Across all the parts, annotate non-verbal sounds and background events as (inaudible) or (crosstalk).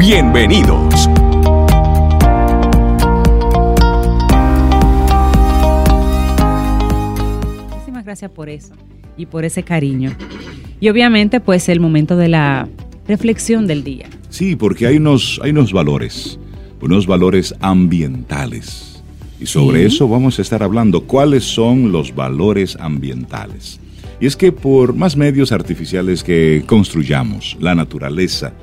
Bienvenidos. Muchísimas gracias por eso y por ese cariño. Y obviamente pues el momento de la reflexión del día. Sí, porque hay unos, hay unos valores, unos valores ambientales y sobre eso vamos a estar hablando. ¿Cuáles son los valores ambientales? Y es que por más medios artificiales que construyamos, la naturaleza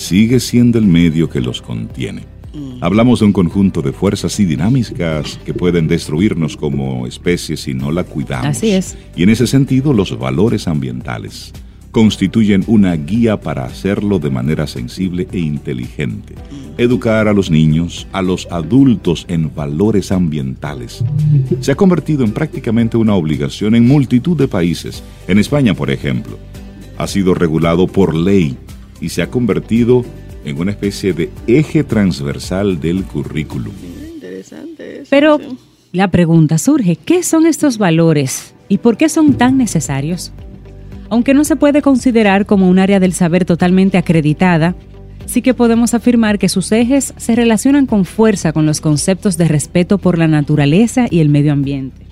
sigue siendo el medio que los contiene. Mm. Hablamos de un conjunto de fuerzas y dinámicas que pueden destruirnos como especie si no la cuidamos. Así es. Y en ese sentido, los valores ambientales constituyen una guía para hacerlo de manera sensible e inteligente. Educar a los niños, a los adultos en valores ambientales se ha convertido en prácticamente una obligación en multitud de países. En España, por ejemplo, ha sido regulado por ley y se ha convertido en una especie de eje transversal del currículum. Pero la pregunta surge, ¿qué son estos valores y por qué son tan necesarios? Aunque no se puede considerar como un área del saber totalmente acreditada, sí que podemos afirmar que sus ejes se relacionan con fuerza con los conceptos de respeto por la naturaleza y el medio ambiente.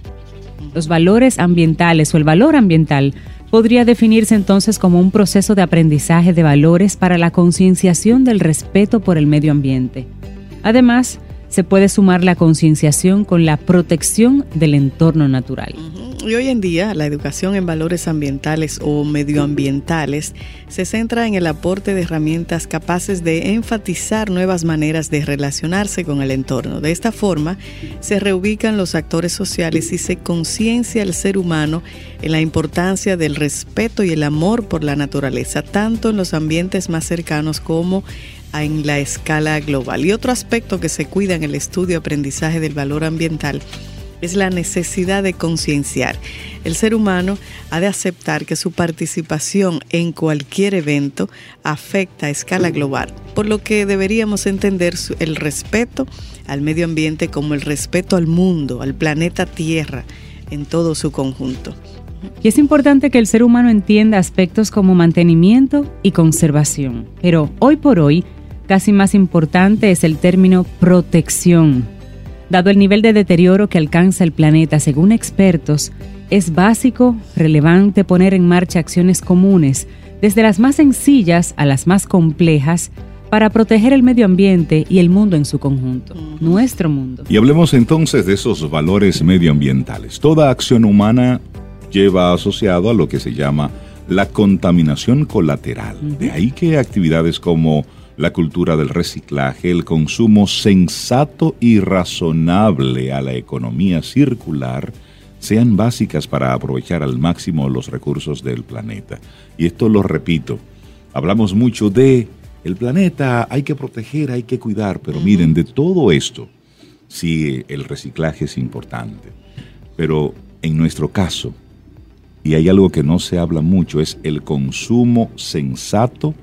Los valores ambientales o el valor ambiental podría definirse entonces como un proceso de aprendizaje de valores para la concienciación del respeto por el medio ambiente. Además, se puede sumar la concienciación con la protección del entorno natural. Y hoy en día la educación en valores ambientales o medioambientales se centra en el aporte de herramientas capaces de enfatizar nuevas maneras de relacionarse con el entorno. De esta forma se reubican los actores sociales y se conciencia al ser humano en la importancia del respeto y el amor por la naturaleza, tanto en los ambientes más cercanos como en la escala global. Y otro aspecto que se cuida en el estudio aprendizaje del valor ambiental es la necesidad de concienciar. El ser humano ha de aceptar que su participación en cualquier evento afecta a escala global, por lo que deberíamos entender el respeto al medio ambiente como el respeto al mundo, al planeta Tierra, en todo su conjunto. Y es importante que el ser humano entienda aspectos como mantenimiento y conservación, pero hoy por hoy, casi más importante es el término protección Dado el nivel de deterioro que alcanza el planeta según expertos, es básico, relevante poner en marcha acciones comunes, desde las más sencillas a las más complejas, para proteger el medio ambiente y el mundo en su conjunto, nuestro mundo. Y hablemos entonces de esos valores medioambientales. Toda acción humana lleva asociado a lo que se llama la contaminación colateral. De ahí que actividades como la cultura del reciclaje, el consumo sensato y razonable a la economía circular sean básicas para aprovechar al máximo los recursos del planeta. Y esto lo repito, hablamos mucho de el planeta, hay que proteger, hay que cuidar, pero miren, de todo esto, sí, el reciclaje es importante, pero en nuestro caso, y hay algo que no se habla mucho, es el consumo sensato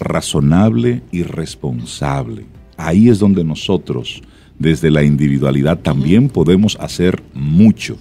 razonable y responsable. Ahí es donde nosotros, desde la individualidad, también podemos hacer mucho.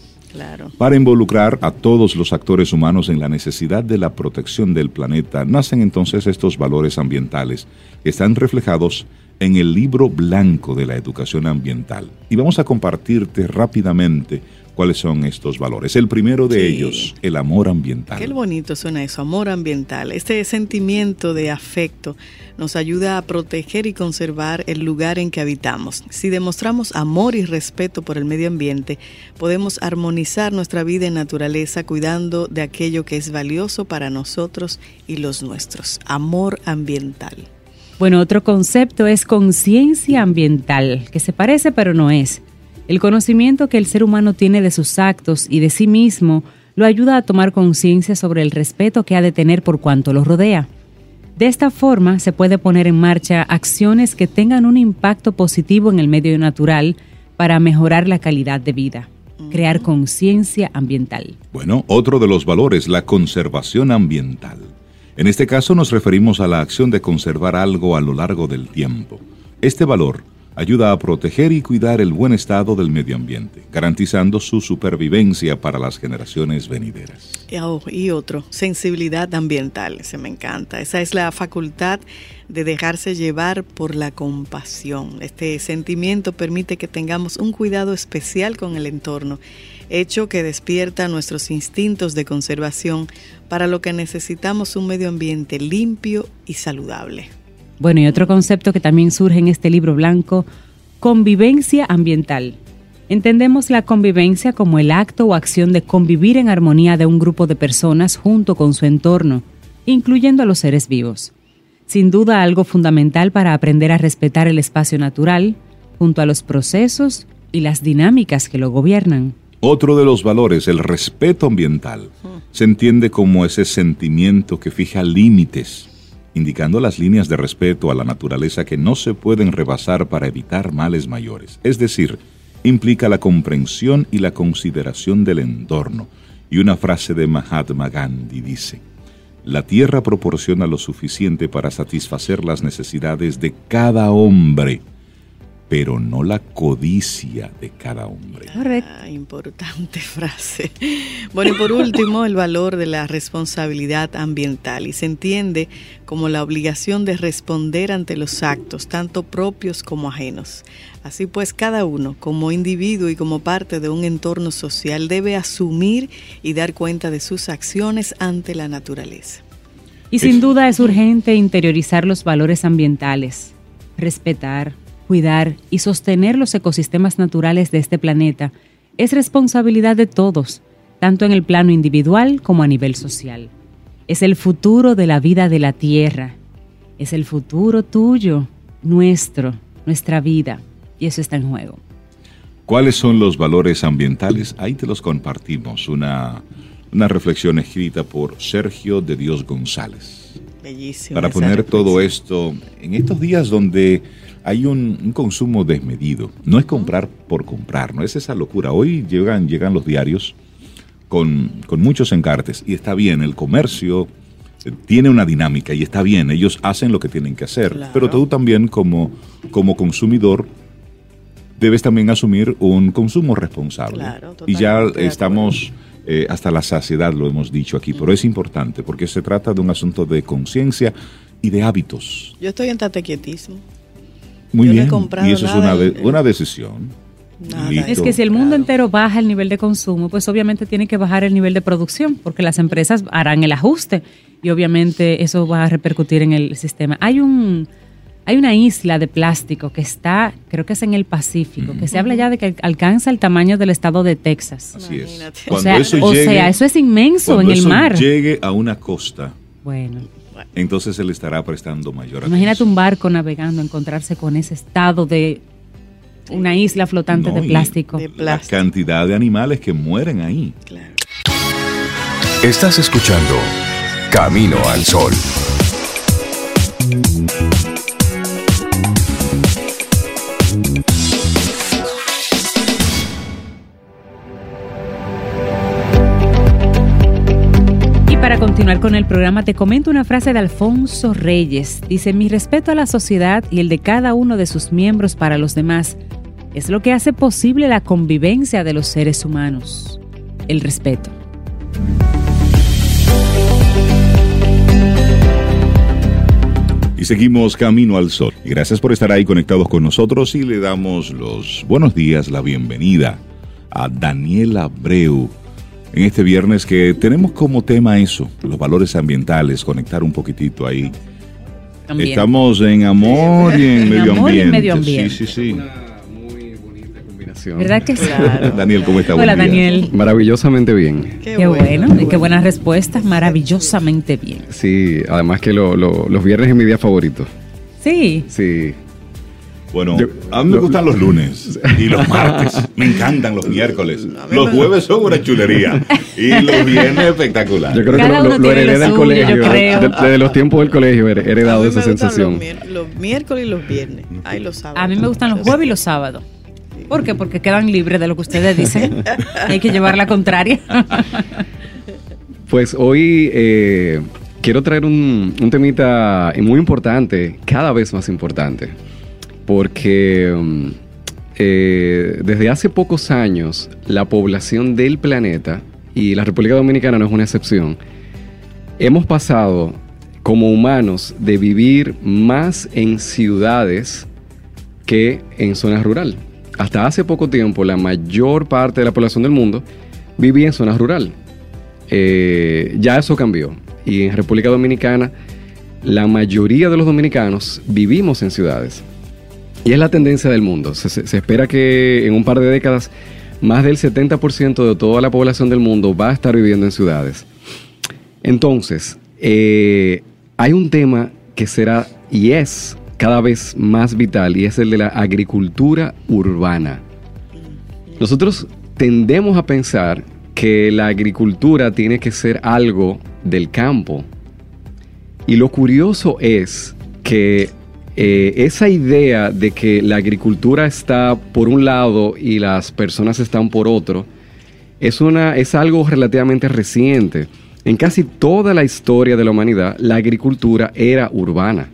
Para involucrar a todos los actores humanos en la necesidad de la protección del planeta, nacen entonces estos valores ambientales que están reflejados en el libro blanco de la educación ambiental. Y vamos a compartirte rápidamente cuáles son estos valores. El primero de ellos, el amor ambiental. Qué bonito suena eso, amor ambiental. Este sentimiento de afecto nos ayuda a proteger y conservar el lugar en que habitamos. Si demostramos amor y respeto por el medio ambiente, podemos armonizar nuestra vida en naturaleza cuidando de aquello que es valioso para nosotros y los nuestros. Amor ambiental. Bueno, otro concepto es conciencia ambiental, que se parece pero no es. El conocimiento que el ser humano tiene de sus actos y de sí mismo lo ayuda a tomar conciencia sobre el respeto que ha de tener por cuanto lo rodea. De esta forma se puede poner en marcha acciones que tengan un impacto positivo en el medio natural para mejorar la calidad de vida, crear conciencia ambiental. Bueno, otro de los valores, la conservación ambiental. En este caso nos referimos a la acción de conservar algo a lo largo del tiempo. Este valor ayuda a proteger y cuidar el buen estado del medio ambiente, garantizando su supervivencia para las generaciones venideras. Oh, y otro, sensibilidad ambiental, se me encanta. Esa es la facultad de dejarse llevar por la compasión. Este sentimiento permite que tengamos un cuidado especial con el entorno, hecho que despierta nuestros instintos de conservación para lo que necesitamos un medio ambiente limpio y saludable. Bueno, y otro concepto que también surge en este libro blanco, convivencia ambiental. Entendemos la convivencia como el acto o acción de convivir en armonía de un grupo de personas junto con su entorno, incluyendo a los seres vivos. Sin duda algo fundamental para aprender a respetar el espacio natural, junto a los procesos y las dinámicas que lo gobiernan. Otro de los valores, el respeto ambiental, se entiende como ese sentimiento que fija límites indicando las líneas de respeto a la naturaleza que no se pueden rebasar para evitar males mayores. Es decir, implica la comprensión y la consideración del entorno. Y una frase de Mahatma Gandhi dice, la tierra proporciona lo suficiente para satisfacer las necesidades de cada hombre pero no la codicia de cada hombre. Ah, importante (laughs) frase. Bueno, y por último, el valor de la responsabilidad ambiental y se entiende como la obligación de responder ante los actos, tanto propios como ajenos. Así pues, cada uno, como individuo y como parte de un entorno social, debe asumir y dar cuenta de sus acciones ante la naturaleza. Y sin duda es urgente interiorizar los valores ambientales, respetar, cuidar y sostener los ecosistemas naturales de este planeta es responsabilidad de todos, tanto en el plano individual como a nivel social. Es el futuro de la vida de la Tierra. Es el futuro tuyo, nuestro, nuestra vida. Y eso está en juego. ¿Cuáles son los valores ambientales? Ahí te los compartimos. Una, una reflexión escrita por Sergio de Dios González. Bellísimo. Para poner todo esto en estos días donde hay un, consumo desmedido. No es comprar por comprar, no es esa locura. Hoy llegan, llegan los diarios con, muchos encartes y está bien, el comercio eh, tiene una dinámica y está bien, ellos hacen lo que tienen que hacer, pero tú también como, como consumidor debes también asumir un consumo responsable. y ya estamos... Eh, hasta la saciedad lo hemos dicho aquí, pero es importante porque se trata de un asunto de conciencia y de hábitos. Yo estoy en tatequietismo. Muy bien. y eso es una, una decisión. Es que si el mundo entero baja el nivel de consumo, pues obviamente tiene que bajar el nivel de producción, porque las empresas harán el ajuste y obviamente eso va a repercutir en el sistema. Hay un hay una isla de plástico que está, creo que es en el Pacífico, que se habla ya de que alcanza el tamaño del estado de Texas. Así es. o, sea, eso es inmenso en el mar. Llegue a una costa. Bueno entonces se le estará prestando mayor atención. Imagínate un barco navegando, encontrarse con ese estado de una isla flotante de, plástico. La cantidad de animales que mueren ahí. Claro. Estás escuchando Camino al Sol. Con el programa, te comento una frase de Alfonso Reyes. Dice, mi respeto a la sociedad y el de cada uno de sus miembros para los demás es lo que hace posible la convivencia de los seres humanos. El respeto. Y seguimos camino al sol. Gracias por estar ahí conectados con nosotros y le damos los buenos días, la bienvenida a Daniela Abreu en este viernes que tenemos como tema eso, los valores ambientales, conectar un poquitito ahí. Estamos en amor y en, (laughs) medio, ambiente. medio ambiente. Sí, sí, sí. Una muy bonita combinación. ¿Verdad que sí? (laughs) Daniel, ¿cómo estás? Hola, Daniel. Maravillosamente bien. Qué, bueno, y qué buenas respuestas, maravillosamente bien. Sí, además que los viernes es mi día favorito. Sí. Sí. Bueno, a mí me gustan los lunes (laughs) y los martes. Me encantan los miércoles. Los jueves son una chulería. Y los viernes espectacular. Yo creo que lo, lo, heredé del colegio. Desde los tiempos del colegio he heredado esa sensación. Los, miércoles y los viernes. Ay, los sábados. A mí me gustan los jueves y los sábados. ¿Por qué? Porque quedan libres de lo que ustedes dicen. (laughs) Hay que llevar la contraria. pues hoy eh, quiero traer un, un temita muy importante, cada vez más importante porque mm, eh, desde hace pocos años la población del planeta, y la República Dominicana no es una excepción, hemos pasado como humanos de vivir más en ciudades que en zonas rurales. Hasta hace poco tiempo la mayor parte de la población del mundo vivía en zonas rurales. Eh, ya eso cambió. Y en República Dominicana la mayoría de los dominicanos vivimos en ciudades. Y es la tendencia del mundo. Se, espera que en un par de décadas más del 70% de toda la población del mundo va a estar viviendo en ciudades. Entonces, eh, hay un tema que será y es cada vez más vital y es el de la agricultura urbana. Nosotros tendemos a pensar que la agricultura tiene que ser algo del campo. Y lo curioso es que eh, esa idea de que la agricultura está por un lado y las personas están por otro es, una, es algo relativamente reciente. En casi toda la historia de la humanidad, la agricultura era urbana.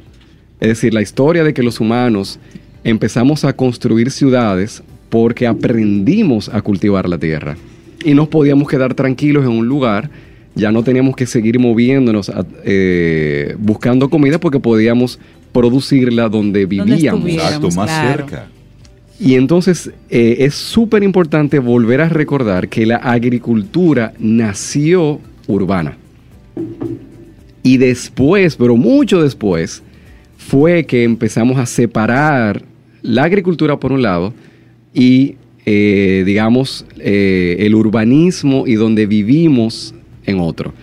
Es decir, la historia de que los humanos empezamos a construir ciudades porque aprendimos a cultivar la tierra y nos podíamos quedar tranquilos en un lugar, ya no teníamos que seguir moviéndonos eh, buscando comida porque podíamos producirla donde vivíamos. Exacto, más cerca. Y entonces eh, es súper importante volver a recordar que la agricultura nació urbana. Y después, pero mucho después, fue que empezamos a separar la agricultura por un lado y, eh, digamos, eh, el urbanismo y donde vivimos en otro.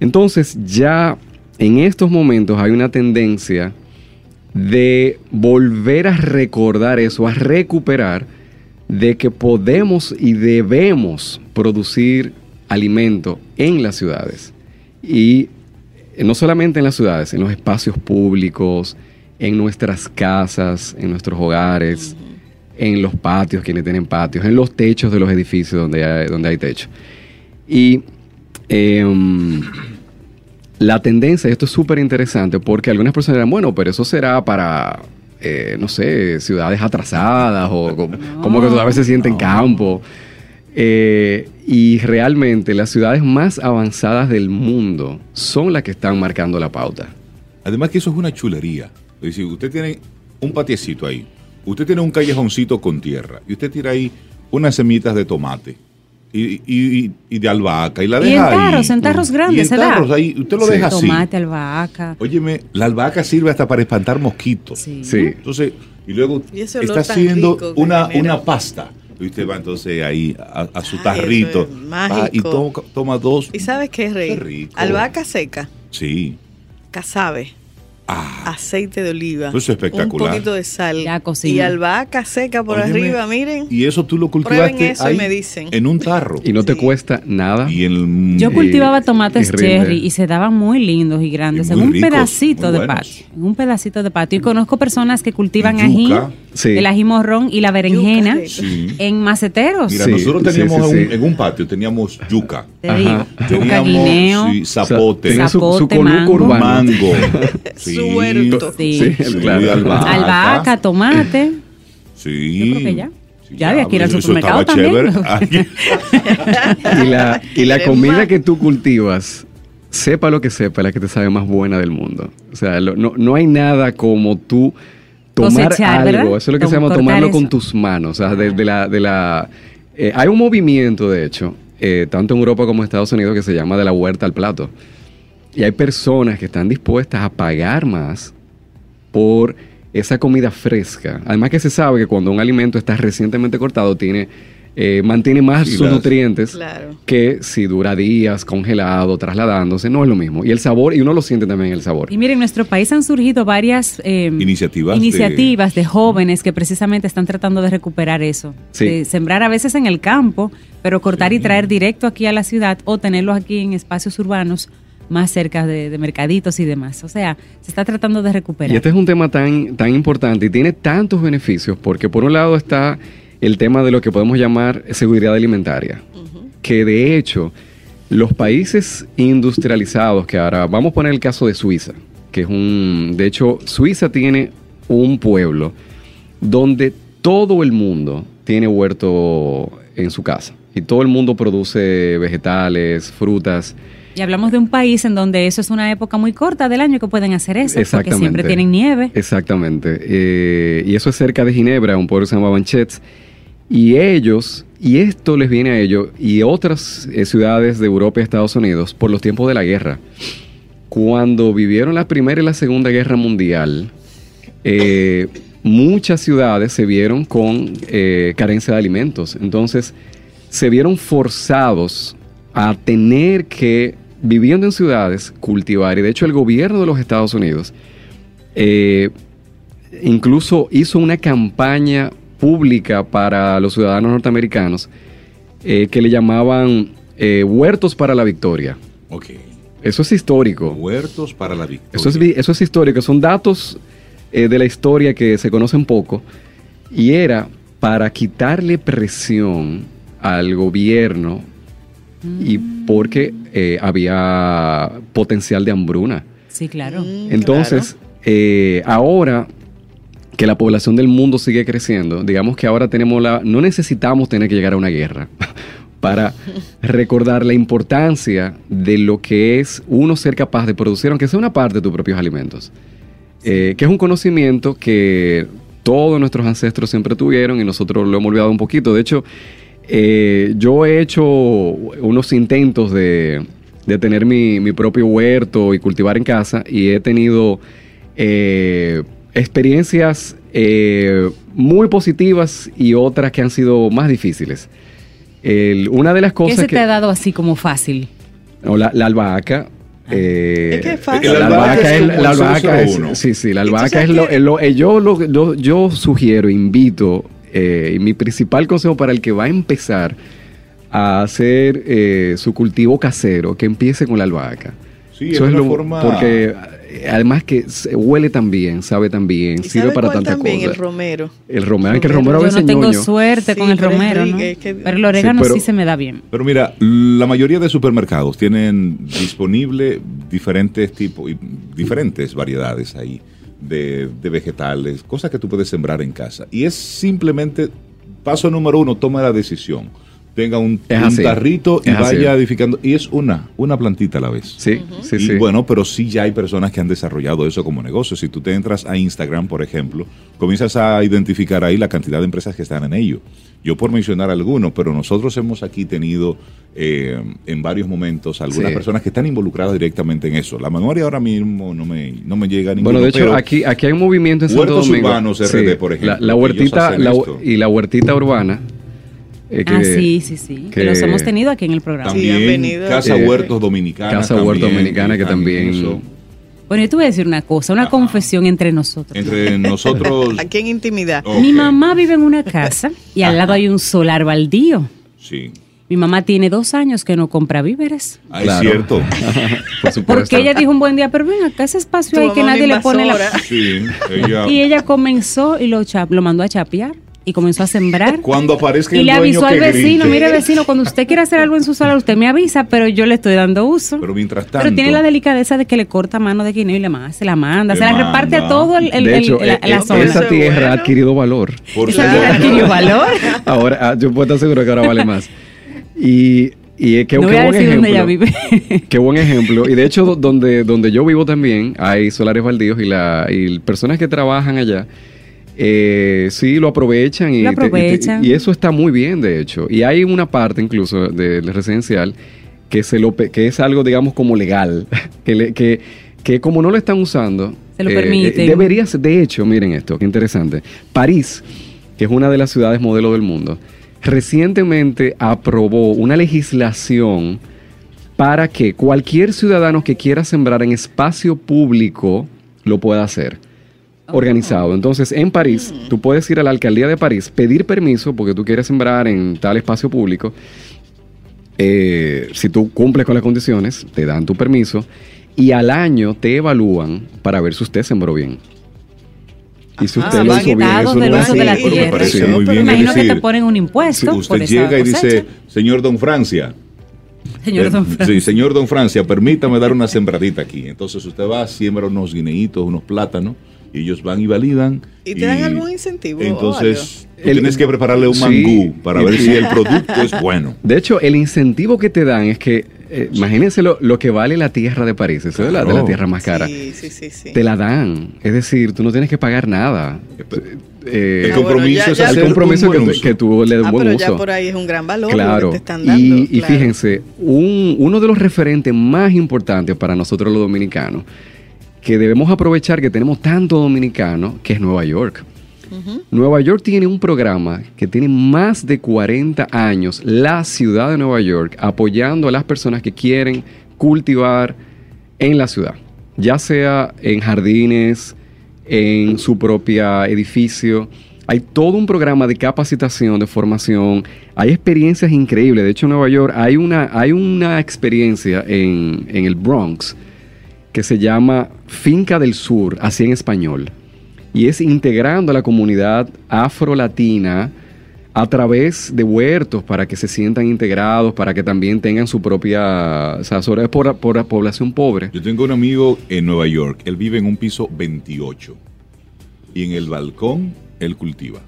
Entonces ya en estos momentos hay una tendencia de volver a recordar eso, a recuperar de que podemos y debemos producir alimento en las ciudades. Y no solamente en las ciudades, en los espacios públicos, en nuestras casas, en nuestros hogares, en los patios, quienes tienen patios, en los techos de los edificios donde hay, donde hay techo. Y em, la tendencia, esto es súper interesante porque algunas personas dirán, bueno, pero eso será para, eh, no sé, ciudades atrasadas o como, que todavía se siente en campo. Eh, y realmente las ciudades más avanzadas del mundo son las que están marcando la pauta. Además que eso es una chulería. Es decir, usted tiene un patiecito ahí, usted tiene un callejoncito con tierra y usted tira ahí unas semitas de tomate y, y, y, de albahaca. Y la deja y en tarros, en tarros grandes, y en tarros, ahí, usted lo deja así. Tomate, albahaca. Óyeme, la albahaca sirve hasta para espantar mosquitos. Sí. Entonces, y luego está haciendo una, una pasta. Y usted va entonces ahí a, su tarrito. y toma, dos. ¿Y sabes qué es rey? Albahaca seca. Sí. Casabe. Ah. aceite de oliva, eso es espectacular. un poquito de sal y albahaca seca por arriba, miren. Y eso tú lo cultivaste eso me dicen. en un tarro. Y no te cuesta nada. Yo cultivaba tomates cherry y se daban muy lindos y grandes en un pedacito de patio, en un pedacito de patio. Y conozco personas que cultivan ají, el ají morrón y la berenjena en maceteros. Mira, nosotros teníamos en un patio teníamos yuca. Yuca, guineo, zapote, zapote, mango. mango. (laughs) su huerto. Sí, claro. albahaca. tomate. Sí. Yo creo que ya. ya había que ir al supermercado también. (laughs) y la, y la comida que tú cultivas, sepa lo que sepa, la que te sabe más buena del mundo. O sea, no, no hay nada como tú tomar algo. Eso es lo que se llama tomarlo con tus manos. O sea, de, la... De la eh, hay un movimiento, de hecho, eh, tanto en Europa como en Estados Unidos, que se llama de la huerta al plato. Y hay personas que están dispuestas a pagar más por esa comida fresca. Además que se sabe que cuando un alimento está recientemente cortado tiene eh, mantiene más sus nutrientes que si dura días congelado, trasladándose, no es lo mismo. Y el sabor, y uno lo siente también el sabor. Y miren, en nuestro país han surgido varias em, iniciativas, iniciativas de... jóvenes que precisamente están tratando de recuperar eso. De sembrar a veces en el campo, pero cortar y traer directo aquí a la ciudad o tenerlos aquí en espacios urbanos más cerca de, de, mercaditos y demás. O sea, se está tratando de recuperar. Y este es un tema tan, tan importante y tiene tantos beneficios, porque por un lado está el tema de lo que podemos llamar seguridad alimentaria, que de hecho los países industrializados, que ahora vamos a poner el caso de Suiza, que es un, de hecho Suiza tiene un pueblo donde todo el mundo tiene huerto en su casa y todo el mundo produce vegetales, frutas. Y hablamos de un país en donde eso es una época muy corta del año que pueden hacer eso, porque siempre tienen nieve. Exactamente. Eh, y eso es cerca de Ginebra, un pueblo que se llama Banchets. Y ellos, y esto les viene a ellos y otras eh, ciudades de Europa y Estados Unidos por los tiempos de la guerra. Cuando vivieron la Primera y la Segunda Guerra Mundial, eh, muchas ciudades se vieron con carencia de alimentos. Entonces, se vieron forzados a tener que, viviendo en ciudades, cultivar. Y de hecho, el gobierno de los Estados Unidos incluso hizo una campaña pública para los ciudadanos norteamericanos eh, que le llamaban eh, huertos para la victoria. Ok. Eso es histórico. Huertos para la victoria. Eso es, eso es histórico. Son datos eh, de la historia que se conocen poco. Y era para quitarle presión al gobierno y porque había potencial de hambruna. Sí, claro. Mm, Entonces, ahora que la población del mundo sigue creciendo, digamos que ahora tenemos la, no necesitamos tener que llegar a una guerra (laughs) para recordar la importancia de lo que es uno ser capaz de producir, aunque sea una parte de tus propios alimentos, eh, que es un conocimiento que todos nuestros ancestros siempre tuvieron y nosotros lo hemos olvidado un poquito. De hecho, eh, yo he hecho unos intentos de, tener mi, propio huerto y cultivar en casa y he tenido... Eh, experiencias eh, muy positivas y otras que han sido más difíciles. una de las cosas ¿Qué se te ha dado así como fácil? la, albahaca. Ah. Eh, es que es fácil. La albahaca es, la albahaca es, sí, sí, la albahaca es lo, eh, yo, lo, yo sugiero, invito, y mi principal consejo para el que va a empezar a hacer su cultivo casero, que empiece con la albahaca. Sí, Eso es, lo, forma... Porque además que huele tan bien, sabe tan bien, sirve para tantas cosas. el romero. El romero, que el romero a veces Yo no tengo suerte con el romero, ¿no? pero el orégano sí, se me da bien. Pero mira, la mayoría de supermercados tienen disponible diferentes tipos, diferentes variedades ahí de, de vegetales, cosas que tú puedes sembrar en casa. Y es simplemente, paso número uno, toma la decisión tenga un, tarrito y vaya edificando. Y es una, una plantita a la vez. Sí, sí, y Bueno, pero sí ya hay personas que han desarrollado eso como negocio. Si tú te entras a Instagram, por ejemplo, comienzas a identificar ahí la cantidad de empresas que están en ello. Yo por mencionar algunos, pero nosotros hemos aquí tenido eh, en varios momentos algunas personas que están involucradas directamente en eso. La memoria ahora mismo no me, no me llega a Bueno, de hecho, aquí, aquí hay un movimiento en Santo Domingo. urbanos RD, por ejemplo. La, huertita y la huertita urbana eh, ah, sí, sí, sí. Que, los hemos tenido aquí en el programa. También Casa eh, Huertos Dominicana. Casa Huertos Dominicana que también... Bueno, yo te voy a decir una cosa, una confesión entre nosotros. Entre nosotros. (laughs) Aquí en intimidad. Mi mamá vive en una casa y al lado hay un solar baldío. Sí. Mi mamá tiene dos años que no compra víveres. Ah, es cierto. (laughs) Porque ella dijo un buen día, pero ven acá ese espacio ahí que nadie le pone la... Sí, (laughs) Y ella comenzó y lo, lo mandó a chapear y comenzó a sembrar. Cuando aparezca Y le avisó al vecino, mire vecino, cuando usted quiera hacer algo en su sala, usted me avisa, pero yo le estoy dando uso. Pero mientras tanto... Pero tiene la delicadeza de que le corta mano de guineo y le se la manda, se la reparte a todo el, de hecho, la, eh, zona. Esa tierra ha adquirido valor. Por esa tierra adquirió valor. (laughs) ahora, ah, yo puedo estar seguro que ahora vale más. Y y qué, no qué buen ejemplo. Ella vive. qué buen ejemplo. Y de hecho, (laughs) donde, donde yo vivo también hay solares baldíos y, la, y personas que trabajan allá eh, sí, lo aprovechan, y, y, eso está muy bien, de hecho. Y hay una parte incluso del residencial que, se lo, que es algo, digamos, como legal, (laughs) que, que, que como no lo están usando, se lo permite. Eh, debería ser, de hecho, miren esto, qué interesante. París, que es una de las ciudades modelo del mundo, recientemente aprobó una legislación para que cualquier ciudadano que quiera sembrar en espacio público lo pueda hacer. Oh. Organizado. Entonces, en París, mm. tú puedes ir a la alcaldía de París, pedir permiso porque tú quieres sembrar en tal espacio público. Eh, si tú cumples con las condiciones, te dan tu permiso y al año te evalúan para ver si usted sembró bien. Y si usted lo hizo bien, eso no es de la tierra. Sí, muy bien. Imagino que te ponen un impuesto. Si usted llega y dice, señor Don Francia, Señor Don Francia. Sí, señor Don Francia, permítame dar una sembradita aquí. Entonces usted va, siembra unos guineitos, unos plátanos, y ellos van y validan. ¿Y te dan algún incentivo? Entonces, tienes que prepararle un mangú para ver si el producto es bueno. De hecho, el incentivo que te dan es que eh, imagínense lo, que vale la tierra de París, eso es la, de la tierra más cara. Sí, sí, sí, Te la dan, es decir, tú no tienes que pagar nada. Eh, el compromiso es el compromiso que, tú le das ah, pero ya por ahí es un gran valor claro. que te están dando. Y, fíjense, un, uno de los referentes más importantes para nosotros los dominicanos, que debemos aprovechar que tenemos tanto dominicano, que es Nueva York. Nueva York tiene un programa que tiene más de 40 años, la ciudad de Nueva York, apoyando a las personas que quieren cultivar en la ciudad, ya sea en jardines, en su propio edificio. Hay todo un programa de capacitación, de formación. Hay experiencias increíbles. De hecho, en Nueva York hay una, hay una experiencia en, en el Bronx que se llama Finca del Sur, así en español y es integrando a la comunidad afro-latina a través de huertos para que se sientan integrados, para que también tengan su propia, o sea, sobre por, por la población pobre. Yo tengo un amigo en Nueva York, él vive en un piso 28 y en el balcón él cultiva.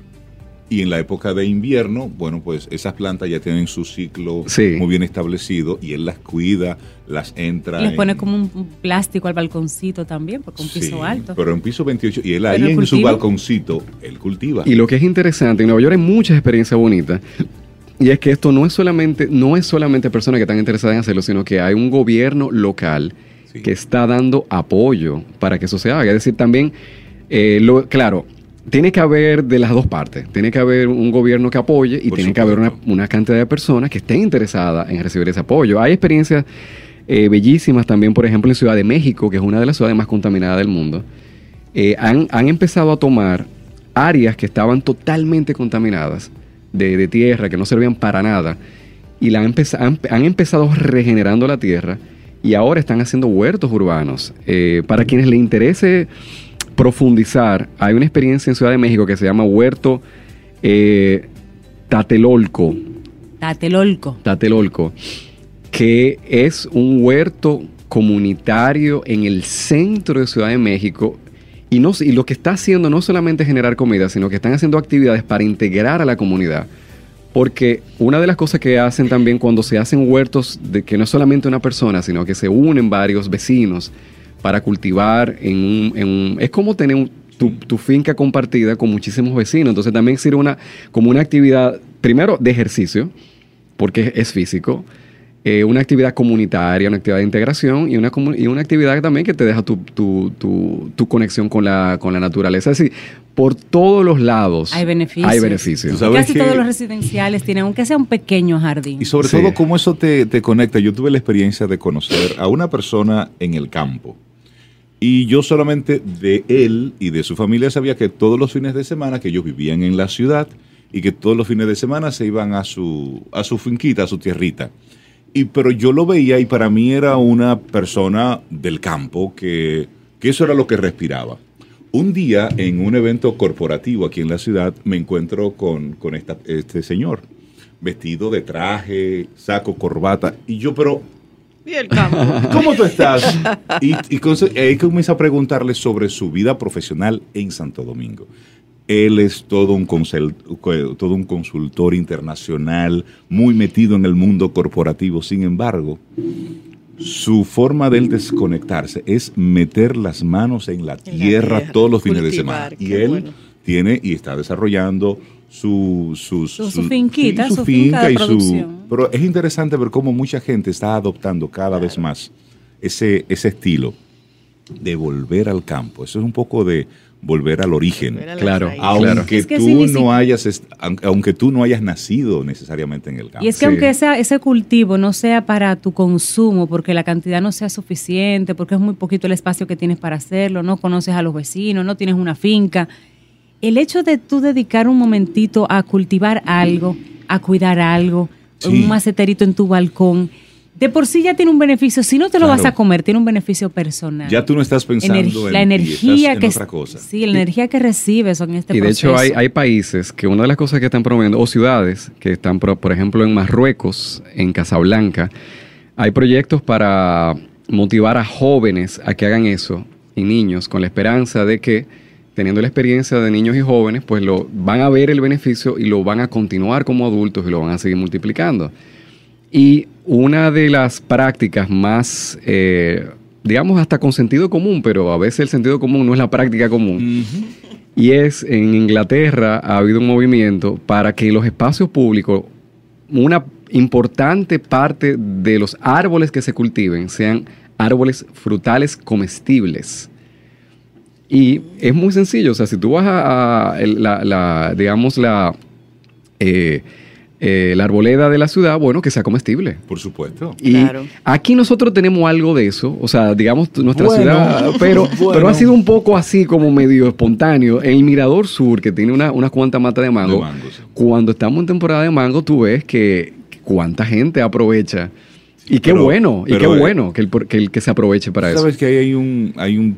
Y en la época de invierno, bueno, pues esas plantas ya tienen su ciclo muy bien establecido y él las cuida, las entra. Y les pone como un plástico al balconcito también, porque un piso alto. Pero en piso 28, y él ahí en su balconcito, él cultiva. Y lo que es interesante, en Nueva York hay muchas experiencias bonitas. Y es que esto no es solamente, no es solamente personas que están interesadas en hacerlo, sino que hay un gobierno local que está dando apoyo para que eso se haga. Es decir, también, eh, lo, claro, tiene que haber de las dos partes. Tiene que haber un gobierno que apoye y tiene que haber una, cantidad de personas que estén interesadas en recibir ese apoyo. Hay experiencias eh, bellísimas también, por ejemplo, en Ciudad de México, que es una de las ciudades más contaminadas del mundo. Eh, han, empezado a tomar áreas que estaban totalmente contaminadas de, tierra, que no servían para nada, y la han, han, empezado regenerando la tierra y ahora están haciendo huertos urbanos. Eh, para quienes les interese profundizar, hay una experiencia en Ciudad de México que se llama Huerto eh, Tatelolco. Tatelolco. Tatelolco, que es un huerto comunitario en el centro de Ciudad de México. Y, no, y lo que está haciendo no solamente generar comida, sino que están haciendo actividades para integrar a la comunidad. Porque una de las cosas que hacen también cuando se hacen huertos, de que no es solamente una persona, sino que se unen varios vecinos, para cultivar en un, es como tener tu, finca compartida con muchísimos vecinos. Entonces también sirve una, como una actividad, primero, de ejercicio, porque es físico, eh, una actividad comunitaria, una actividad de integración y una, y una actividad también que te deja tu, tu, conexión con la, con la naturaleza. Es decir, por todos los lados hay beneficios. Hay beneficios. Casi todos los residenciales tienen, aunque sea un pequeño jardín. Y sobre todo, cómo eso te, te conecta. Yo tuve la experiencia de conocer a una persona en el campo y yo solamente de él y de su familia sabía que todos los fines de semana que ellos vivían en la ciudad y que todos los fines de semana se iban a su, a su finquita, a su tierrita. Y, pero yo lo veía y para mí era una persona del campo que, que eso era lo que respiraba. Un día en un evento corporativo aquí en la ciudad me encuentro con, con esta, este señor, vestido de traje, saco, corbata, y yo, pero (laughs) ¿Cómo tú estás? Y, ahí comienza a preguntarle sobre su vida profesional en Santo Domingo. Él es todo un, todo un consultor internacional, muy metido en el mundo corporativo. Sin embargo, su forma de él desconectarse es meter las manos en la, tierra, todos los fines de semana. Y él tiene y está desarrollando su, su, finquita, su, finca y su... Pero es interesante ver cómo mucha gente está adoptando cada vez más ese, ese estilo de volver al campo. Eso es un poco de volver al origen. Claro, aunque tú no hayas aunque tú no hayas nacido necesariamente en el campo. Y es que aunque ese cultivo no sea para tu consumo, porque la cantidad no sea suficiente, porque es muy poquito el espacio que tienes para hacerlo, no conoces a los vecinos, no tienes una finca, el hecho de tú dedicar un momentito a cultivar algo, a cuidar algo, un maceterito en tu balcón, de por sí ya tiene un beneficio. Si no te lo vas a comer, tiene un beneficio personal. Ya tú no estás pensando en la energía que otra cosa. Sí, la energía que recibes en este y proceso. Y de hecho hay, países que una de las cosas que están promoviendo, o ciudades que están, por ejemplo, en Marruecos, en Casablanca, hay proyectos para motivar a jóvenes a que hagan eso y niños con la esperanza de que teniendo la experiencia de niños y jóvenes, pues lo van a ver el beneficio y lo van a continuar como adultos y lo van a seguir multiplicando. Y una de las prácticas más, eh, digamos, hasta con sentido común, pero a veces el sentido común no es la práctica común. Y es, en Inglaterra ha habido un movimiento para que los espacios públicos, una importante parte de los árboles que se cultiven sean árboles frutales comestibles. Y es muy sencillo, o sea, si tú vas a, la, digamos, la... Eh, eh, la arboleda de la ciudad, bueno, que sea comestible. Por supuesto. Y aquí nosotros tenemos algo de eso, o sea, digamos, nuestra ciudad, (laughs) pero, pero ha sido un poco así como medio espontáneo. El Mirador Sur, que tiene una, unas cuantas matas de mango, cuando estamos en temporada de mango, tú ves que, cuánta gente aprovecha. Y qué bueno, y qué eh, bueno que el, que se aproveche para eso. Sabes que hay un, hay un,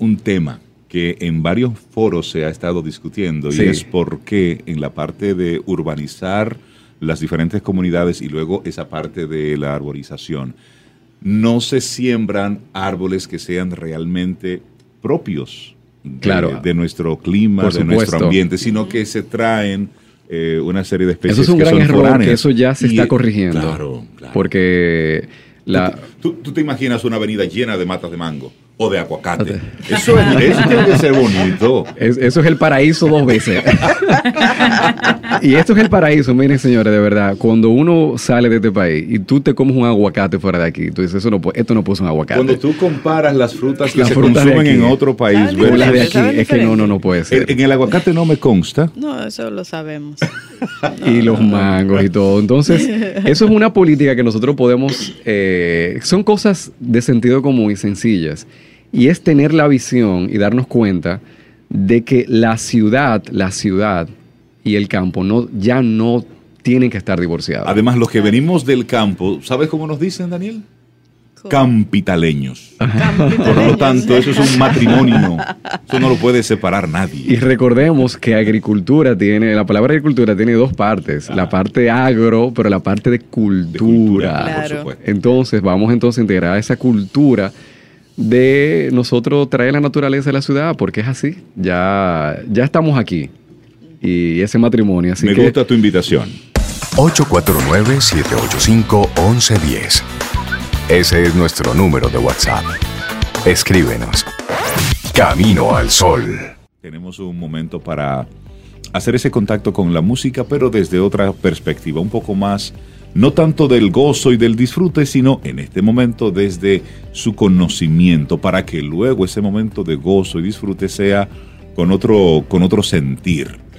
un tema que en varios foros se ha estado discutiendo y es por qué en la parte de urbanizar las diferentes comunidades y luego esa parte de la arborización, no se siembran árboles que sean realmente propios de, nuestro clima, de nuestro ambiente, sino que se traen eh, una serie de especies. Eso es un gran error que eso ya se está corrigiendo. Claro, claro. Porque la... ¿Tú, tú, te imaginas una avenida llena de matas de mango o de aguacate. Eso, tiene que ser bonito. eso es el paraíso dos veces. (laughs) y esto es el paraíso, miren señores, de verdad. Cuando uno sale de este país y tú te comes un aguacate fuera de aquí, tú dices, eso no, esto no puede ser un aguacate. Cuando tú comparas las frutas que se consumen en otro país, las de aquí, es que no, no, no puede ser. En, el aguacate no me consta. No, eso lo sabemos. (laughs) y los mangos y todo. Entonces, eso es una política que nosotros podemos, eh, son cosas de sentido común y sencillas y es tener la visión y darnos cuenta de que la ciudad, la ciudad y el campo no, ya no tienen que estar divorciados. Además, los que venimos del campo, ¿sabes cómo nos dicen, Daniel? Campitaleños. Por lo tanto, eso es un matrimonio. Eso no lo puede separar nadie. Y recordemos que agricultura tiene, la palabra agricultura tiene dos partes. La parte agro, pero la parte de cultura. Entonces, vamos entonces a integrar esa cultura de nosotros traer la naturaleza de la ciudad, porque es así. Ya, ya estamos aquí. Y ese matrimonio. Así Me gusta tu invitación. 849-785-1110. Ese es nuestro número de WhatsApp. Escríbenos. Camino al Sol. Tenemos un momento para hacer ese contacto con la música, pero desde otra perspectiva, un poco más no tanto del gozo y del disfrute, sino en este momento desde su conocimiento, para que luego ese momento de gozo y disfrute sea con otro, con otro sentir.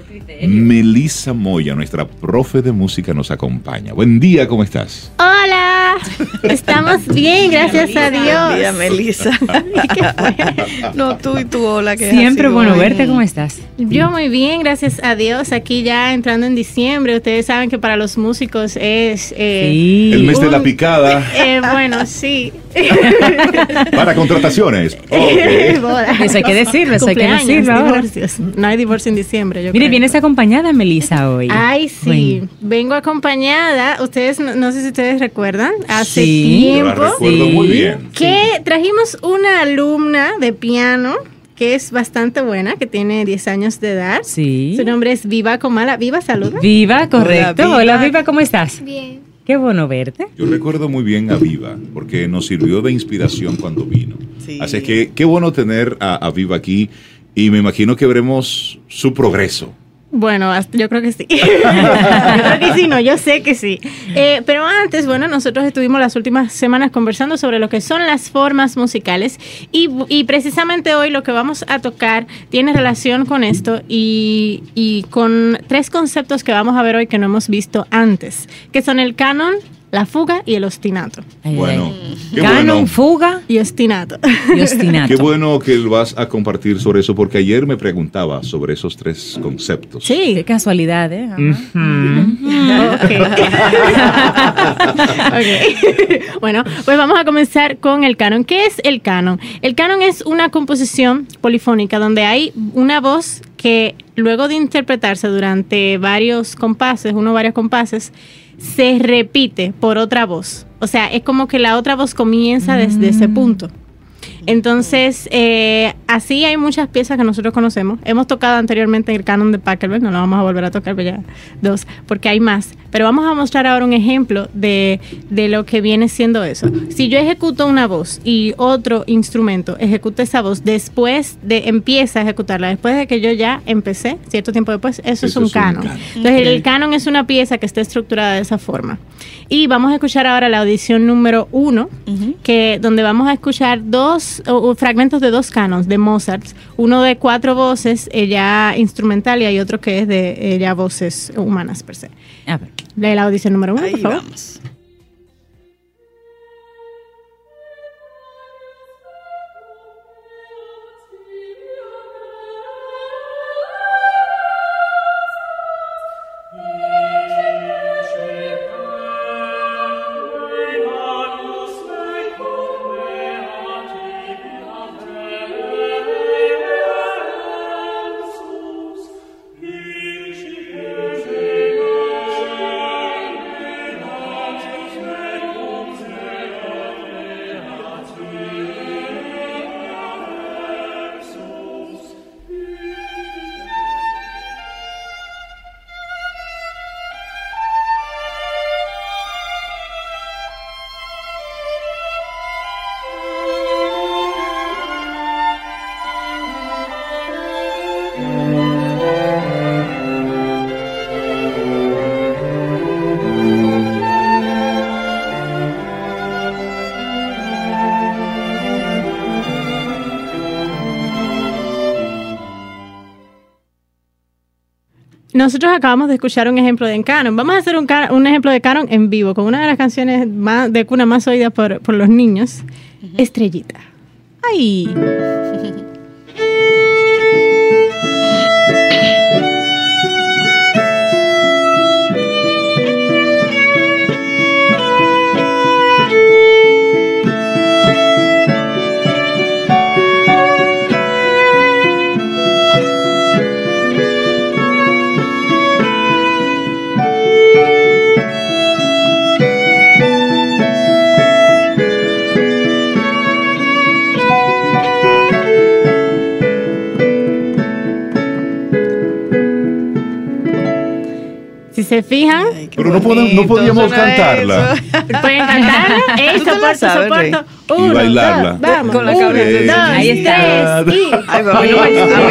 Melissa Moya, nuestra profe de música, nos acompaña. Buen día, ¿cómo estás? Hola, estamos bien, gracias a Dios. Buen día, Melissa. (laughs) no, tú y tú, hola. Que Siempre bueno verte, ¿cómo estás? Yo muy bien, gracias a Dios. Aquí ya entrando en diciembre, ustedes saben que para los músicos es... Eh, el mes de la picada. Eh, bueno, sí. (laughs) para contrataciones. (laughs) Eso hay que decirlo, eso hay que decirlo. Divorcios. No hay divorcio en diciembre. Yo Mire, vienes acompañada, Melissa, hoy. Ay, sí. Vengo acompañada. Ustedes, no, sé si ustedes recuerdan, hace tiempo. muy bien. Que trajimos una alumna de piano que es bastante buena, que tiene 10 años de edad. Sí. Su nombre es Viva Comala. Viva, saluda. Viva, correcto. Hola, Viva, ¿cómo estás? Bien. Qué bueno verte. Yo recuerdo muy bien a Viva, porque nos sirvió de inspiración cuando vino. Así que qué bueno tener a, a Viva aquí y me imagino que veremos su progreso Bueno, yo creo que sí. (laughs) yo creo que sí, no, yo sé que sí. Eh, pero antes, bueno, nosotros estuvimos las últimas semanas conversando sobre lo que son las formas musicales y, y precisamente hoy lo que vamos a tocar tiene relación con esto y, y con tres conceptos que vamos a ver hoy que no hemos visto antes, que son el canon, la fuga y el ostinato. Bueno, qué Canon, fuga y ostinato. y ostinato. Qué bueno que vas a compartir sobre eso, porque ayer me preguntaba sobre esos tres conceptos. Sí, qué casualidad, ¿eh? (laughs) (laughs) bueno, pues vamos a comenzar con el canon. ¿Qué es el canon? El canon es una composición polifónica donde hay una voz que luego de interpretarse durante varios compases, uno o varios compases, se repite por otra voz. O sea, es como que la otra voz comienza desde ese mm. punto. Entonces, eh, así hay muchas piezas que nosotros conocemos. Hemos tocado anteriormente el canon de Pachelbel, no lo vamos a volver a tocar, pero ya dos, porque hay más. Pero vamos a mostrar ahora un ejemplo de, de, lo que viene siendo eso. Si yo ejecuto una voz y otro instrumento ejecuta esa voz, después de empieza a ejecutarla, después de que yo ya empecé, cierto tiempo después, eso, es un canon. Entonces, el canon es una pieza que está estructurada de esa forma. Y vamos a escuchar ahora la audición número uno, que, donde vamos a escuchar dos fragmentos de dos canons de Mozart, uno de cuatro voces, ella instrumental y hay otro que es de ella voces humanas per se. A ver. Lee la audición número uno, por favor. Vamos. Nosotros acabamos de escuchar un ejemplo de canon. Vamos a hacer un, un ejemplo de canon en vivo, con una de las canciones más, de cuna más oídas por, por los niños, Estrellita. ¡Ay! Se fijan. Pero no, podemos, no podíamos cantarla. Pueden cantarla. (laughs) Ey, soporto, soporto. Uno, y bailarla. Dos, vamos. Con la cabeza. Dos, Ahí está. Tres, y... Ay, a mí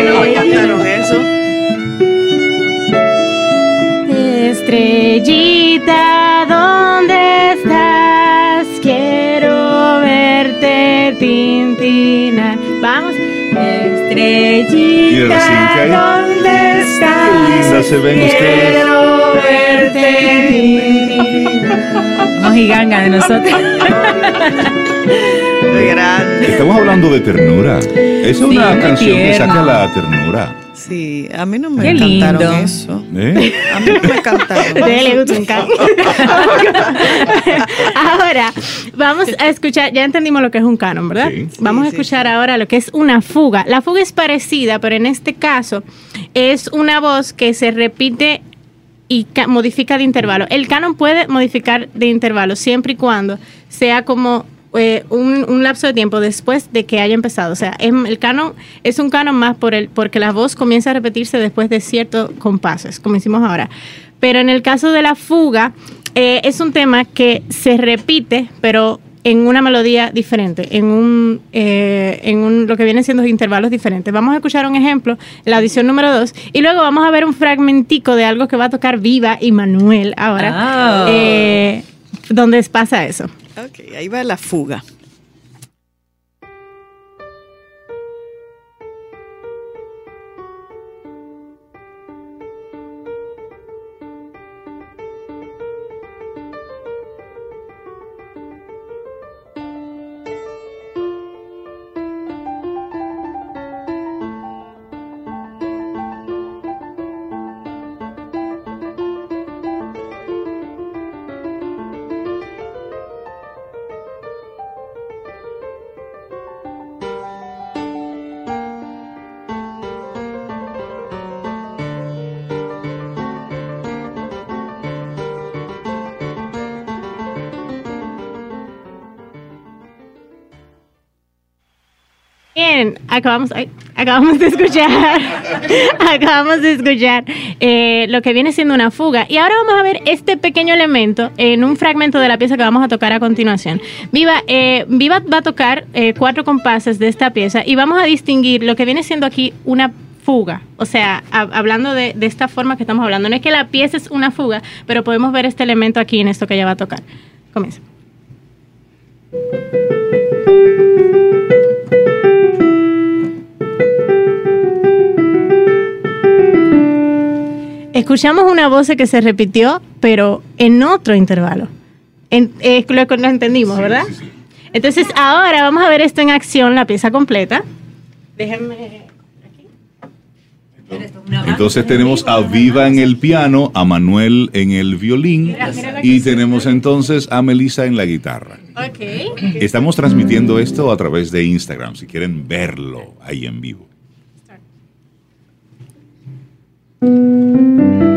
no me cantaron eso. Estrellita, ¿dónde estás? Quiero verte tintina. Vamos. Estrellita, ¿dónde estás? Qué linda se ven ustedes. Mojiganga de nosotros. (laughs) Estamos hablando de ternura. Es una canción que saca la ternura. Sí, a mí no me encantaron eso. ¿Eh? A mí no me encantaron. (laughs) ahora, vamos a escuchar, ya entendimos lo que es un canon, ¿verdad? Vamos a escuchar ahora lo que es una fuga. La fuga es parecida, pero en este caso es una voz que se repite y modifica de intervalo. El canon puede modificar de intervalo siempre y cuando sea como eh, un, lapso de tiempo después de que haya empezado. O sea, el canon es un canon más por el, porque la voz comienza a repetirse después de ciertos compases, como hicimos ahora. Pero en el caso de la fuga, eh, es un tema que se repite, pero en una melodía diferente, en un, eh, en un, lo que vienen siendo intervalos diferentes. Vamos a escuchar un ejemplo, la audición número 2, y luego vamos a ver un fragmentico de algo que va a tocar Viva y Manuel ahora, ah. eh, donde pasa eso. Ok, ahí va la fuga. Acabamos, acabamos de escuchar, (laughs) acabamos de escuchar eh, lo que viene siendo una fuga. Y ahora vamos a ver este pequeño elemento en un fragmento de la pieza que vamos a tocar a continuación. Viva, eh, Viva va a tocar eh, cuatro compases de esta pieza y vamos a distinguir lo que viene siendo aquí una fuga. O sea, hablando de, de esta forma que estamos hablando. No es que la pieza es una fuga, pero podemos ver este elemento aquí en esto que ella va a tocar. Comienza. Escuchamos una voz que se repitió, pero en otro intervalo. En, eh, lo, lo, entendimos, ¿verdad? Entonces, ahora vamos a ver esto en acción, la pieza completa. Déjenme. Entonces tenemos a Viva en el piano, a Manuel en el violín y tenemos entonces a Melissa en la guitarra. Estamos transmitiendo esto a través de Instagram, si quieren verlo ahí en vivo. うん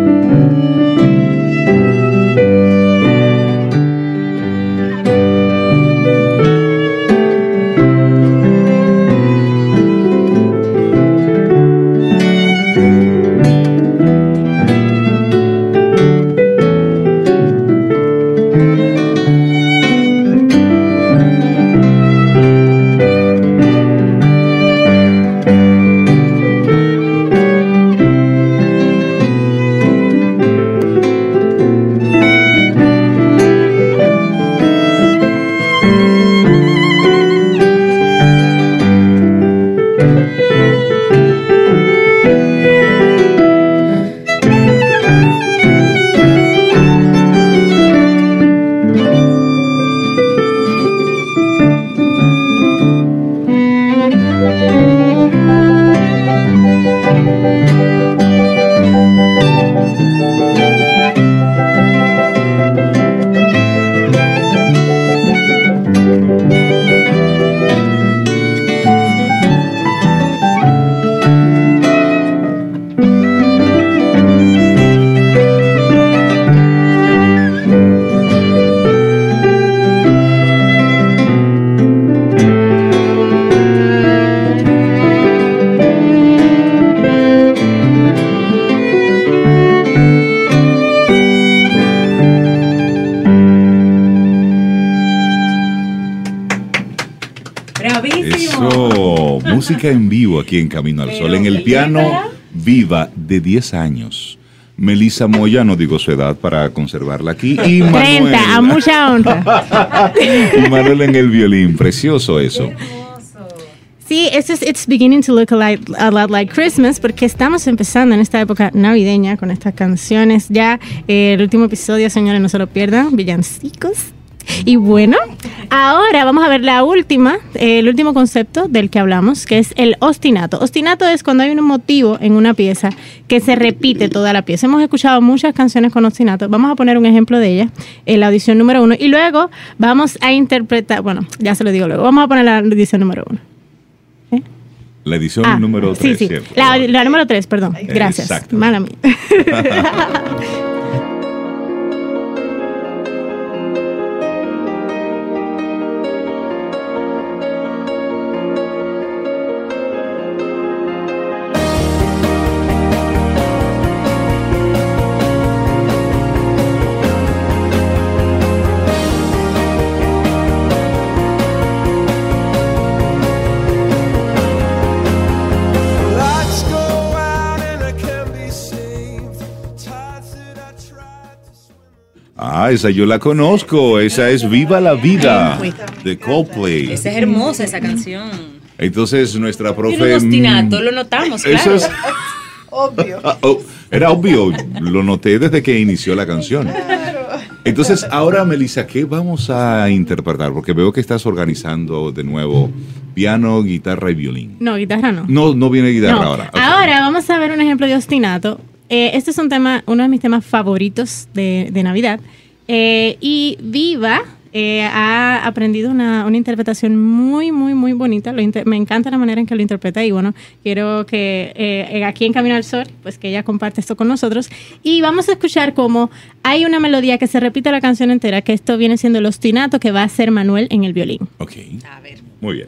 aquí en Camino al Sol. En el piano viva de 10 años. Melissa Moya, no digo su edad para conservarla aquí. Y Manuel. a mucha honra. (laughs) y Manuel en el violín, precioso eso. Sí, es it's beginning to look a lot, a lot, like Christmas porque estamos empezando en esta época navideña con estas canciones. Ya eh, el último episodio, señores, no se lo pierdan, villancicos y bueno, ahora vamos a ver la última, el último concepto del que hablamos, que es el ostinato. Ostinato es cuando hay un motivo en una pieza que se repite toda la pieza. Hemos escuchado muchas canciones con ostinato. Vamos a poner un ejemplo de ella en la audición número uno y luego vamos a interpretar, bueno, ya se lo digo luego, vamos a poner la audición número uno. ¿Eh? La edición ah, número tres. Sí, sí. La, número tres, perdón. Gracias. Exacto. Mala mía. (laughs) esa yo la conozco. Esa es Viva la Vida de Coldplay. Esa es hermosa esa canción. Entonces nuestra profe. Y un ostinato, lo notamos, claro. Eso es (laughs) obvio. Ah, oh, era obvio, lo noté desde que inició la canción. Entonces, ahora, Melissa, ¿qué vamos a interpretar? Porque veo que estás organizando de nuevo piano, guitarra y violín. No, guitarra no. No, no viene guitarra ahora. Ahora vamos a ver un ejemplo de ostinato. Eh, este es un tema, uno de mis temas favoritos de, Navidad. Eh, y Viva eh, ha aprendido una, interpretación muy, muy, muy bonita. me encanta la manera en que lo interpreta y bueno, quiero que eh, aquí en Camino al Sol, pues que ella comparte esto con nosotros. Y vamos a escuchar cómo hay una melodía que se repite la canción entera, que esto viene siendo el ostinato que va a hacer Manuel en el violín. Ok. A ver. Muy bien.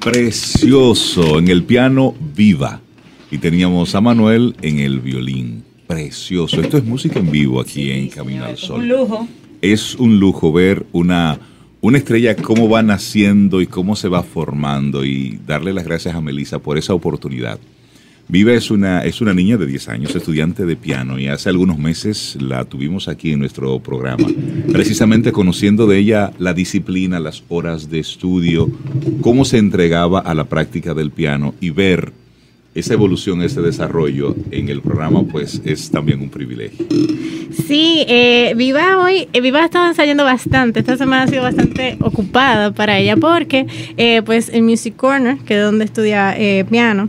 Precioso. En el piano, viva. Y teníamos a Manuel en el violín. Precioso. Esto es música en vivo aquí en Camino al Sol. Un lujo. Es un lujo ver una, una estrella cómo va naciendo y cómo se va formando y darle las gracias a Melissa por esa oportunidad. Viva es una, es una niña de 10 años, estudiante de piano, y hace algunos meses la tuvimos aquí en nuestro programa, precisamente conociendo de ella la disciplina, las horas de estudio, cómo se entregaba a la práctica del piano y ver esa evolución, ese desarrollo en el programa, pues es también un privilegio. Sí, eh, Viva hoy, eh, Viva ha estado ensayando bastante, esta semana ha sido bastante ocupada para ella porque eh, pues en Music Corner, que es donde estudia eh, piano,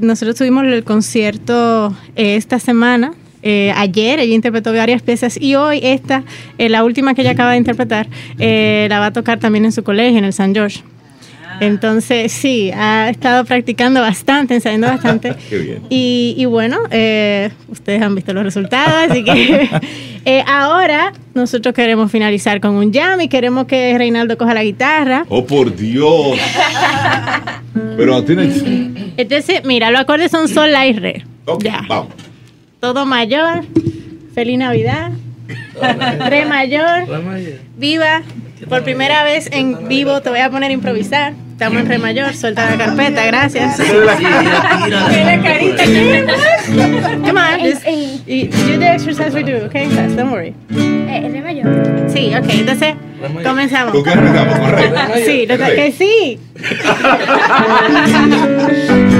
nosotros tuvimos el concierto esta semana. ayer ella interpretó varias piezas y hoy esta, la última que ella acaba de interpretar, la va a tocar también en su colegio, en el San George. Entonces, sí, ha estado practicando bastante, ensayando (laughs) bastante. Qué bien. Y, y bueno, eh, ustedes han visto los resultados, así que (laughs) eh, ahora nosotros queremos finalizar con un jam y queremos que Reinaldo coja la guitarra. ¡Oh, por Dios! Pero tienes... Entonces, mira, los acordes son sol, la y re. Ok, Ya. vamos. Todo mayor, feliz Navidad, re mayor, viva. Por primera vez en vivo te voy a poner a improvisar. Estamos en re mayor, suelta la carpeta, gracias. Tiene carita, ¿qué más? Come on, just y- do the exercise we do, okay? Fast, don't worry. Eh, re mayor. Sí, ok, entonces comenzamos. ¿Con qué arrancamos? ¿Con re? Sí, lo que sí. Sí, (laughs)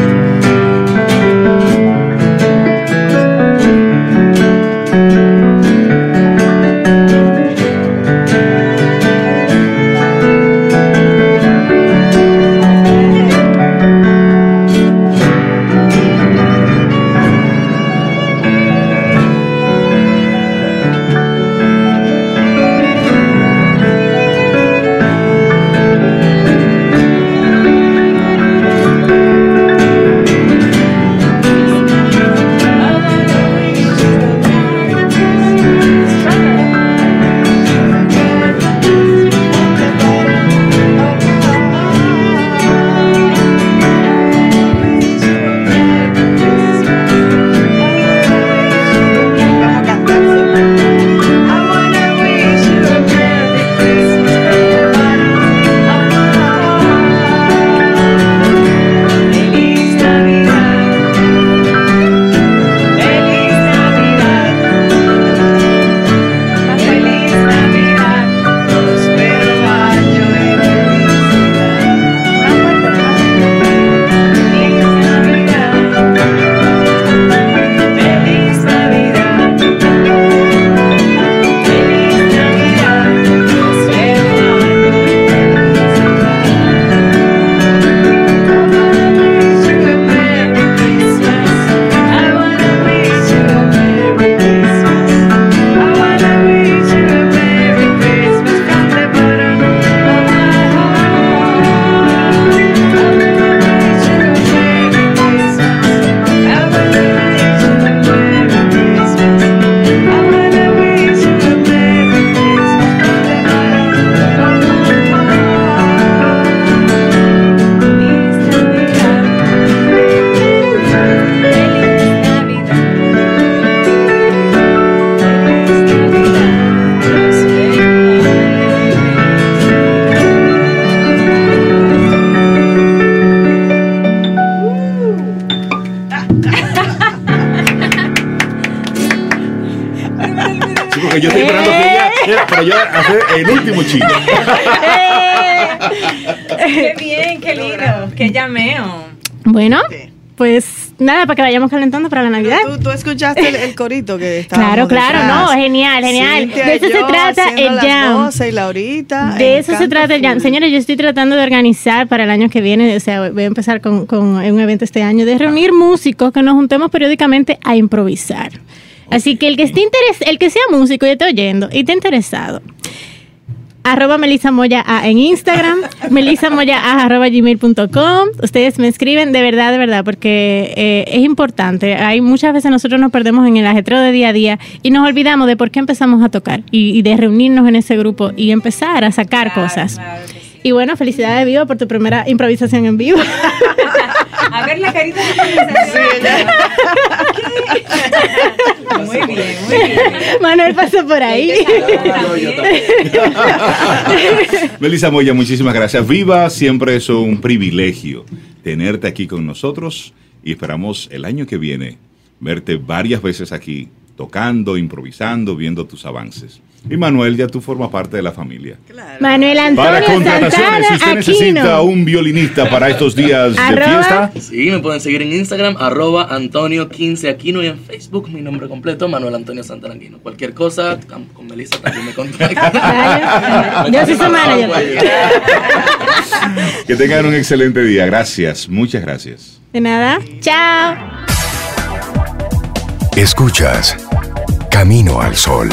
nada, para que vayamos calentando para la Navidad. ¿Tú, tú escuchaste el, el corito que (laughs) estaba. Claro, claro, no, genial, genial. De eso se trata el jam. y Laurita. De eso se trata el jam. Señores, yo estoy tratando de organizar para el año que viene, o sea, voy a empezar con, con un evento este año, de reunir músicos que nos juntemos periódicamente a improvisar. Así que el que esté interes el que sea músico y esté oyendo y esté interesado, arroba Melissa Moya A en Instagram, (laughs) Melissa Moya A arroba gmail.com. Ustedes me escriben de verdad, de verdad, porque eh, es importante. Hay muchas veces nosotros nos perdemos en el ajetreo de día a día y nos olvidamos de por qué empezamos a tocar y, y de reunirnos en ese grupo y empezar a sacar cosas. Y bueno, felicidades vivo por tu primera improvisación en vivo. (laughs) A ver la carita de Muy bien, muy bien. Manuel pasó por ahí. Melissa Moya, muchísimas gracias. Viva, siempre es un privilegio tenerte aquí con nosotros y esperamos el año que viene verte varias veces aquí, tocando, improvisando, viendo tus avances. Y Manuel, ya tú formas parte de la familia. Manuel Antonio Para contrataciones, Santana si usted necesita Aquino. un violinista para estos días de Arroba. fiesta, Sí, me pueden seguir en Instagram, arroba Antonio15 Aquino y en Facebook mi nombre completo, Manuel Antonio Santana Aquino. Cualquier cosa, con con Melissa también me contactan. (laughs) Yo soy su manager. que tengan un excelente día. Gracias, muchas gracias. De nada. Chao. Escuchas Camino al Sol.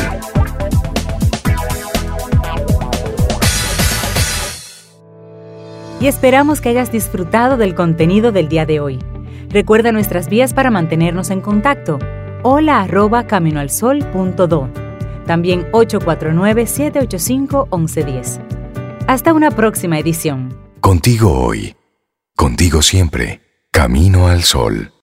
Y esperamos que hayas disfrutado del contenido del día de hoy. Recuerda nuestras vías para mantenernos en contacto. Hola arroba caminoalsol.do. También 849-785-1110. Hasta una próxima edición. Contigo hoy. Contigo siempre. Camino al Sol.